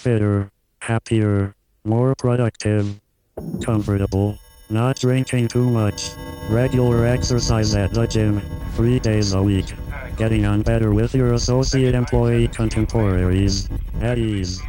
fitter, happier, more productive, comfortable, not drinking too much, regular exercise at the gym, three days a week, getting on better with your associate employee contemporaries, at ease.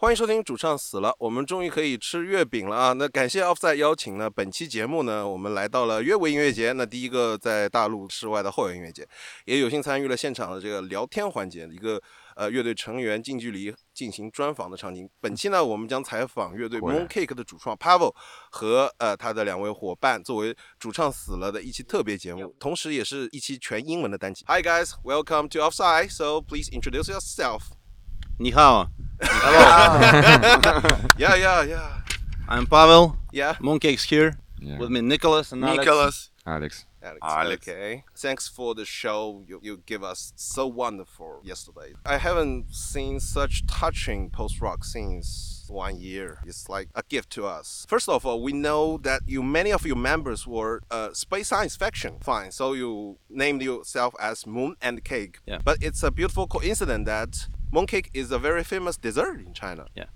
欢迎收听主唱死了，我们终于可以吃月饼了啊！那感谢 Offside 邀请呢，本期节目呢，我们来到了约维音乐节，那第一个在大陆室外的后援音乐节，也有幸参与了现场的这个聊天环节，一个呃乐队成员近距离进行专访的场景。本期呢，我们将采访乐队 Mooncake 的主创 Pavel 和呃他的两位伙伴，作为主唱死了的一期特别节目，同时也是一期全英文的单集。Hi guys, welcome to Offside. So please introduce yourself. 你好 Yeah, yeah, yeah, I'm Pavel. yeah. Mooncakes here. Yeah. With me, Nicholas and Alex. Nicholas. Alex. Alex. Alex. Okay. Thanks for the show you, you give us so wonderful yesterday. I haven't seen such touching post rock since one year. It's like a gift to us. First of all, we know that you many of your members were uh, space science fiction. Fine. So you named yourself as Moon and Cake. Yeah. But it's a beautiful coincidence that mooncake is a very famous dessert in China. Yeah.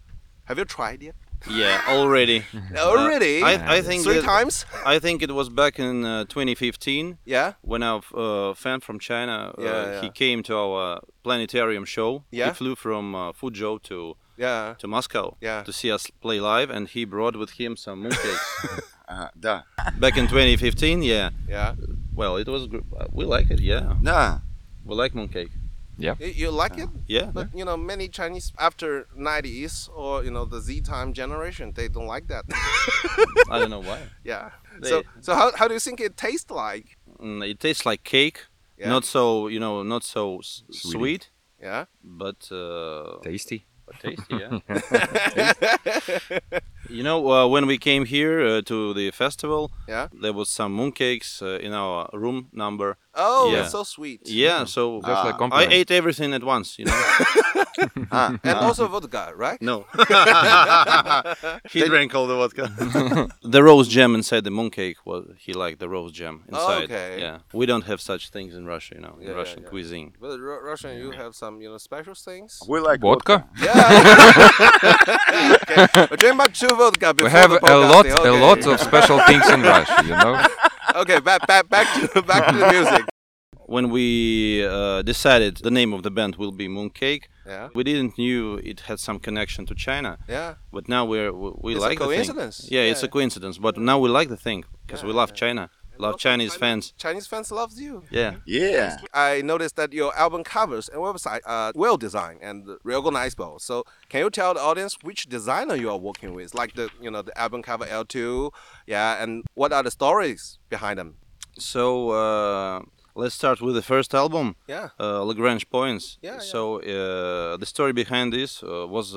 Have you tried it? Yeah, already. already? Uh, I, I, think three it, times. I think it was back in uh, 2015. Yeah. When our uh, fan from China, uh, yeah, yeah. he came to our planetarium show. Yeah. He flew from uh, Fuzhou to yeah to Moscow. Yeah. To see us play live, and he brought with him some mooncakes. uh. Back in 2015, yeah. Yeah. Well, it was uh, we like it, yeah. Nah. We like mooncake. You, you like it? Yeah. But you know, many Chinese after 90s or you know the Z time generation, they don't like that. I don't know why. yeah. They- so so how, how do you think it tastes like? Mm, it tastes like cake. Yeah. Not so, you know, not so Sweet. sweet, Yeah. but uh, Tasty. But tasty, yeah. you know, uh, when we came here uh, to the festival, Yeah. there was some mooncakes uh, in our room number. Oh, Yeah. it's so sweet. Yeah, so Just like I compliment. ate everything at once. You know. А, And also vodka, right? no. he drank all the vodka. the rose jam inside the mooncake was he liked the rose jam inside. okay. Yeah, we don't have such things in Russia. You know, in Yeah, yeah, Russian yeah. cuisine. But Ru- Russian, you have some you know special things. we like Vodka? Yeah. okay. But drink much too vodka We have the a lot, podcasting. a Okay. lot of special things in Russia, you know. Okay, back back back to back to the music. When we uh, decided the name of the band will be Mooncake, Yeah. we didn't knew it had some connection to China. Yeah. But now we're we, we It's a like the thing. coincidence. Yeah, it's a coincidence. But now we like the thing because we love yeah. China, love Also Chinese fans. Chinese fans loves you. Yeah. Yeah. I noticed that your album covers and website are well designed and recognizable. So can you tell the audience which designer you are working with? Like the you know the album cover L2, yeah, and what are the stories behind them? So uh, let's start with the first album, Yeah. uh, Lagrange Points. Yeah, yeah. So uh, the story behind this uh, was.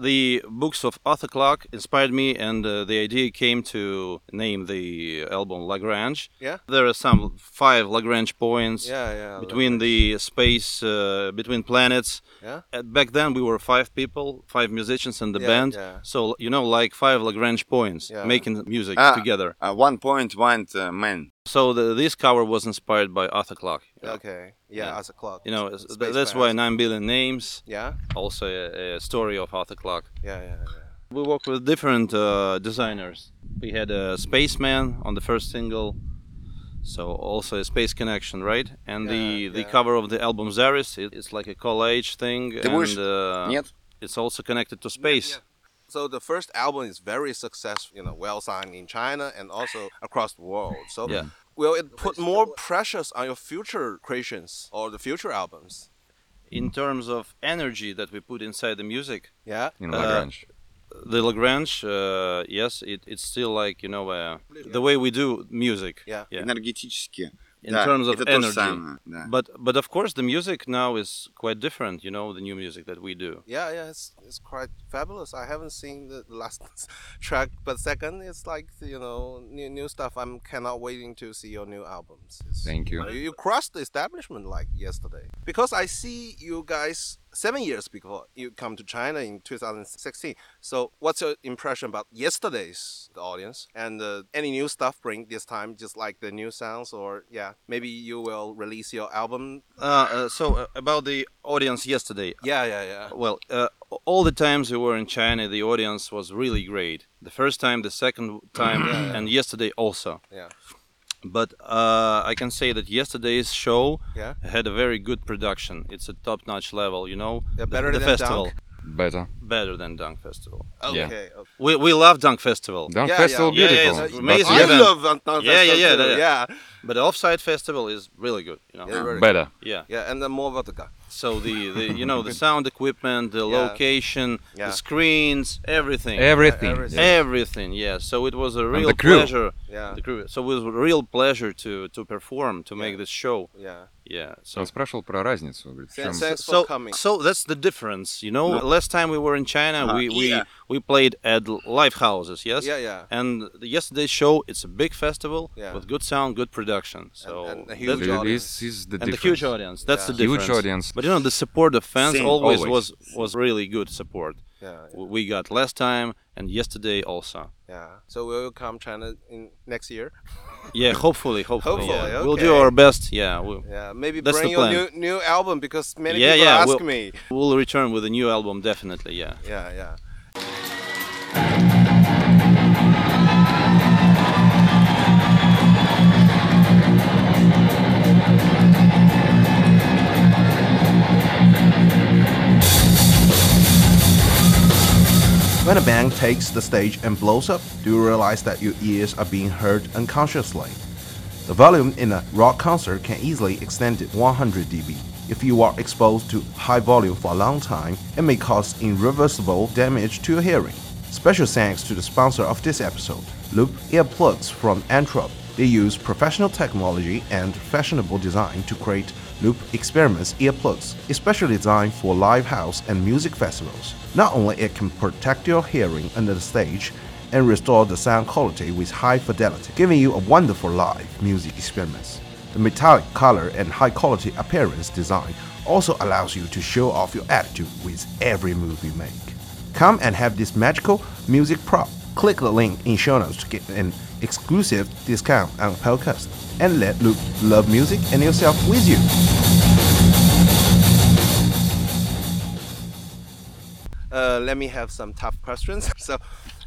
The books of Arthur Clarke inspired me, and uh, the idea came to name the album Lagrange. Yeah. There are some five Lagrange points Yeah, yeah. between the space, uh, between planets. Yeah. Uh, back then, we were five people, five musicians in the Yeah, band. yeah. So you know, like five Lagrange points, Yeah. making music Ah. together. Uh, one point, one uh, man so the, this cover was inspired by Arthur Clarke. Yeah. Okay, yeah, yeah, Arthur Clarke. You know, Space that's why nine billion names. Yeah. Also a, a story of Arthur Clarke. Yeah, yeah, yeah. We worked with different uh, designers. We had a spaceman on the first single, so also a space connection, right? And yeah, the the cover of the album Zaris, it, it's like a collage thing, and uh, it's also connected to space. So the first album is very successful, you know, well signed in China and also across the world. So yeah will it put more pressures on your future creations or the future albums? In terms of energy that we put inside the music, Yeah. In Uh, Lagrange. the Lagrange, uh, yes, it, it's still like you know uh, the way we do music. Yeah. Yeah. Энергетически. In Да, terms of это то же energy. самое, да. But but of course the music now is quite different. You know the new music that we do. Yeah, yeah, it's, it's quite fabulous. I haven't seen the last track, but second, it's like you know new new stuff. I'm cannot waiting to see your new albums. It's- Thank you. know, you crossed the establishment like yesterday because I see you guys seven years before you come to China in 2016. So what's your impression about yesterday's audience and uh, any new stuff bring this time? Just like the new sounds, or yeah, maybe you will release your album. Uh, uh, so uh, about the audience yesterday. Yeah, yeah, yeah. Well, uh, all the times we were in China, the audience was really great. The first time, the second time, Yeah, yeah. and yesterday also. Yeah. But uh, I can say that yesterday's show Yeah. had a very good production. It's a top-notch level, you know. Yeah, better the, than festival. Dunk? Better. better than Dunk Festival. Okay. Yeah. okay. We we love Dunk Festival. Dunk Yeah, Festival, yeah. Yeah, yeah, beautiful. it's amazing I love Dunk Dunk Yeah, yeah, yeah, yeah. yeah. But the Offside Festival is really good. You know. Yeah, very Better. Yeah. Yeah, and then more vodka. So the, the you know the sound equipment, the Yeah. location, Yeah. the screens, everything. Everything. everything. Everything, yeah. So it was a real the crew. pleasure Yeah. The crew. So it was a real pleasure to to perform, to make this show. Yeah. Yeah. So Он спрашивал про разницу. Говорит, в чем- Thanks- thanks so for coming. so that's the difference, you know. Last time we were in China, Uh, we we yeah. we played at live houses, yes. Yeah, yeah. And the yesterday's show, it's a big festival Yeah. with good sound, good production. So and a that's- huge This audience. is the and the difference. huge audience. That's Yeah. the difference. Huge audience. But you know, the support of fans Same, always, always. was was really good support. Yeah, yeah. We got last time and yesterday also. Yeah. So we'll come China in next year. Yeah, hopefully, hopefully, Hopefully, yeah. we'll do our best. Yeah, we'll, Yeah. Maybe That's bring your new new album because many Yeah, people yeah, ask we'll- me. we'll return with a new album definitely. Yeah. Yeah, yeah. When a band takes the stage and blows up, do you realize that your ears are being heard unconsciously? The volume in a rock concert can easily extend to 100 dB. If you are exposed to high volume for a long time, it may cause irreversible damage to your hearing. Special thanks to the sponsor of this episode, Loop Earplugs from Antwerp. They use professional technology and fashionable design to create Loop Experience earplugs, especially designed for live house and music festivals. Not only it can protect your hearing under the stage and restore the sound quality with high fidelity, giving you a wonderful live music experience. The metallic color and high quality appearance design also allows you to show off your attitude with every move you make. Come and have this magical music prop. Click the link in show notes to get an exclusive discount on podcast and let loop love music and yourself with you. Uh, let me have some tough questions. So,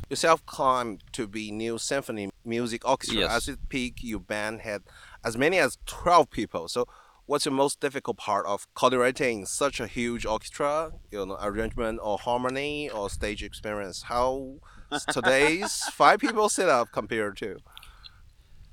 yourself climbed to be New Symphony Music Orchestra. Yes. As its peak, your band had as many as 12 people. So, what's your most difficult part of coordinating such a huge orchestra? You know, arrangement or harmony or stage experience? How is today's five people set up compared to?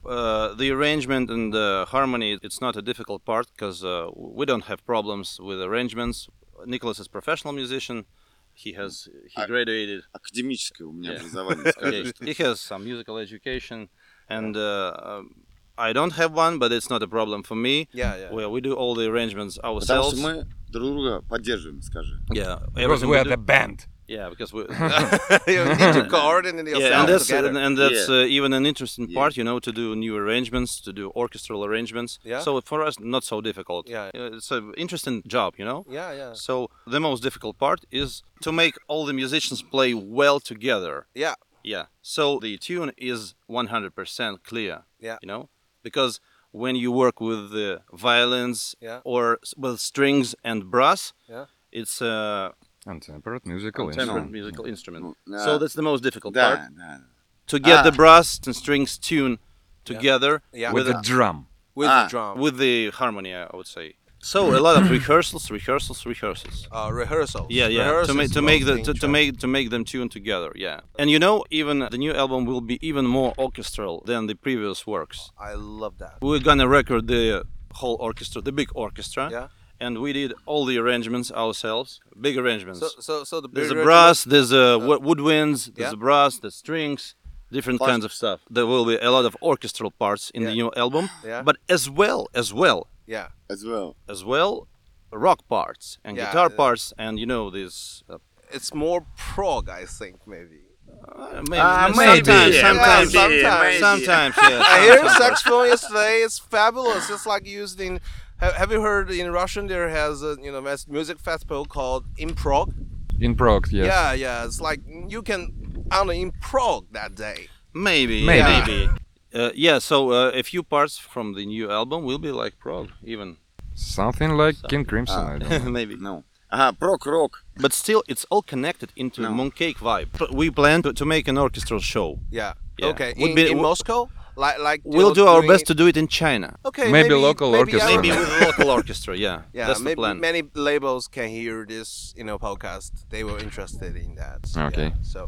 Uh, the arrangement and the harmony, it's not a difficult part because uh, we don't have problems with arrangements. Nicholas is a professional musician. He has he I- graduated. Академическое у меня Yeah. образование, скажем. Okay, he has some musical education, and uh, um, I don't have one, but it's not a problem for me. Yeah, yeah. Well, we do all the arrangements Потому ourselves. что мы друг друга поддерживаем, скажи. Yeah, Because everything we we are do- the band. Yeah, because we. you need to coordinate yourself yeah, and that's and, and that's uh, even an interesting Yeah. part, you know, to do new arrangements, to do orchestral arrangements. Yeah. So for us, not so difficult. Yeah. Uh, it's an interesting job, you know. yeah, yeah, So the most difficult part is to make all the musicians play well together. yeah, Yeah. So the tune is 100% clear. Yeah. You know, because when you work with the violins Yeah. or with strings and brass, Yeah. it's a Untempered musical Untempered instrument. musical mm. instrument. Mm, no. So that's the most difficult part. No, to get ah. the brass and strings tuned together yeah. Yeah. with, the drum. With ah. the drum. With the harmony, I would say. So a lot of rehearsals, rehearsals, rehearsals. Uh, rehearsals. Yeah, yeah. Rehearsals to, to make the to, to, make to make them tune together. Yeah, and you know, even the new album will be even more orchestral than the previous works. I love that. We're gonna record the whole orchestra, the big orchestra. Yeah. And we did all the arrangements ourselves, big arrangements. So, so, so the there's a brass, there's a wo- woodwinds, there's yeah. a brass, there's strings, different Plus- kinds of stuff. There will be a lot of orchestral parts in the new album, Yeah. but as well, as well, Yeah, As well. as well, rock parts and Yeah, guitar uh, parts, and you know this. Uh, it's more prog, I think, maybe. uh, maybe, sometimes, maybe, sometimes, maybe, sometimes, maybe. sometimes, yeah. I hear saxophone yesterday. It's fabulous. It's like used in. Have, have you heard in Russian there has a you know music festival called InProg? In Prague, yes. Yeah, yeah. It's like you can only InProg that day. Maybe, maybe. Yeah. maybe. Uh, yeah so uh, a few parts from the new album will be like prog, even. Something like King Crimson, uh, maybe. No. Ah, prog rock. But still, it's all connected into no. mooncake vibe. We plan to, to, make an orchestral show. Yeah. yeah. Okay. Would in, be, in Moscow? Like like We'll do our best it- to do it in China. Okay, Maybe local maybe orchestra. Maybe with a local orchestra. Yeah, Yeah, that's the plan. many labels can hear this, you know, podcast. They were interested in that. Okay. Yeah, so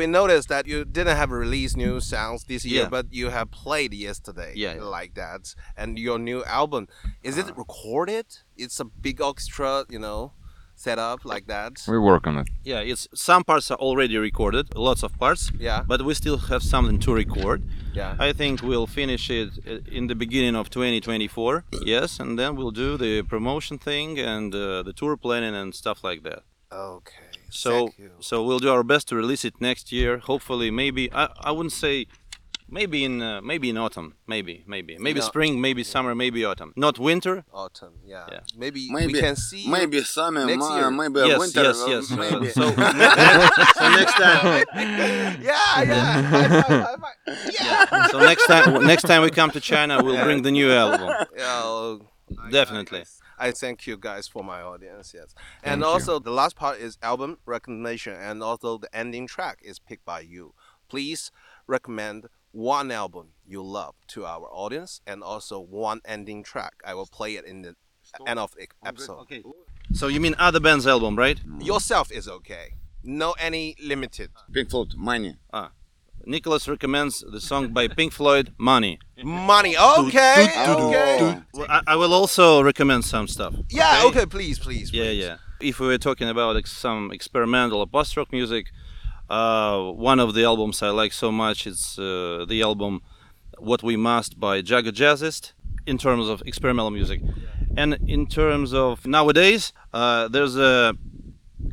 we noticed that you didn't have released new sounds this year, Yeah. but you have played yesterday. Yeah, yeah. Like that. And your new album, is it uh. recorded? It's a big orchestra, you know, set up like that. We work on it. Yeah, it's some parts are already recorded, lots of parts. Yeah. But we still have something to record. Yeah. I think we'll finish it uh, in the beginning of 2024. Yes, and then we'll do the promotion thing and uh, the tour planning and stuff like that. Okay. So thank you. so we'll do our best to release it next year. Hopefully, maybe I, I wouldn't say maybe in uh, maybe in autumn, maybe maybe maybe know- spring, maybe summer, maybe autumn. Not winter. Autumn, yeah. Yeah. Maybe, Maybe, we can see maybe summer, next year. maybe yes, winter. yes, uh, yes. Maybe. so, so next time. yeah, yeah. High five, high five. Yeah. So next time, next time we come to China, we'll bring the new album. Yeah, Definitely. I thank you guys for my audience, yes. And Thank you. also, the last part is album recognition, and also the ending track is picked by you. Please recommend one album you love to our audience, and also one ending track. I will play it in the end of the episode. Okay. So you mean other band's album, right? Yourself is okay. No any limited. Pink Floyd, money. Ah. Nicholas recommends the song by Pink Floyd, "Money." Money. Okay. Okay. Well, I, I will also recommend some stuff. Yeah. Okay. Please. Please. Yeah, please. yeah. If we were talking about like, some experimental or post-rock music, uh, one of the albums I like so much is uh, the album "What We Must" by Jaga Jazzist. In terms of experimental music, and in terms of nowadays, uh, there's a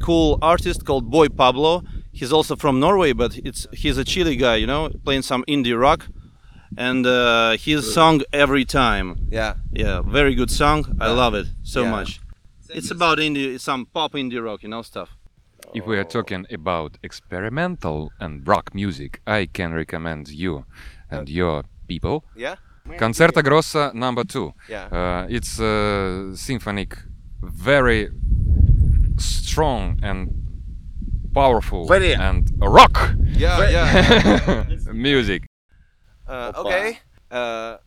cool artist called Boy Pablo. He's also from Norway, but it's he's a Chile guy, you know, playing some indie rock, and uh, his song "Every Time." Yeah. Yeah, very good song. I Yeah. love it so Yeah. much. It's about indie, some pop indie rock, you know, stuff. If we are talking about experimental and rock music, I can recommend you and your people Yeah. Concerto Grosso number two. Yeah. Uh, it's uh, symphonic, very strong and powerful Very- and rock Yeah. Yeah. music. Uh, okay. Uh,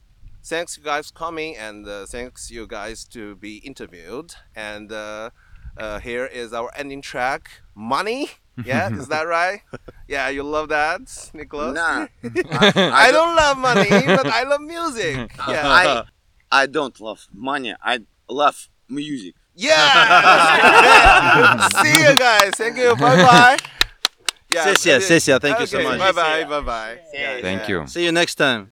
thanks you guys coming and uh, thanks you guys to be interviewed. And uh, here is our ending track, Money. Yeah, is that right? Yeah, you love that, Nicholas? Nah. I, I, I don't love money, but I love music. Yeah. I, I don't love money. I love music. Yeah! See you guys. Thank you. Bye bye. Yeah, Cecilia, Cecilia, thank okay, you so much. Bye bye. Bye bye. Thank yeah. you. See you next time.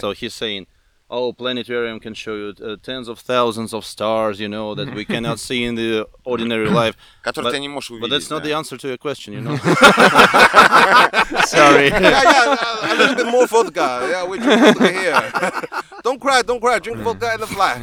So he's saying, "Oh, planetarium can show you uh, tens of thousands of stars, you know, that we cannot see in the ordinary life." Который But- ты не можешь But увидеть. that's not да. the answer to your question, you know. Sorry. yeah, yeah, a little bit more vodka. Yeah, we drink vodka here. don't cry, don't cry. Drink vodka and the fly.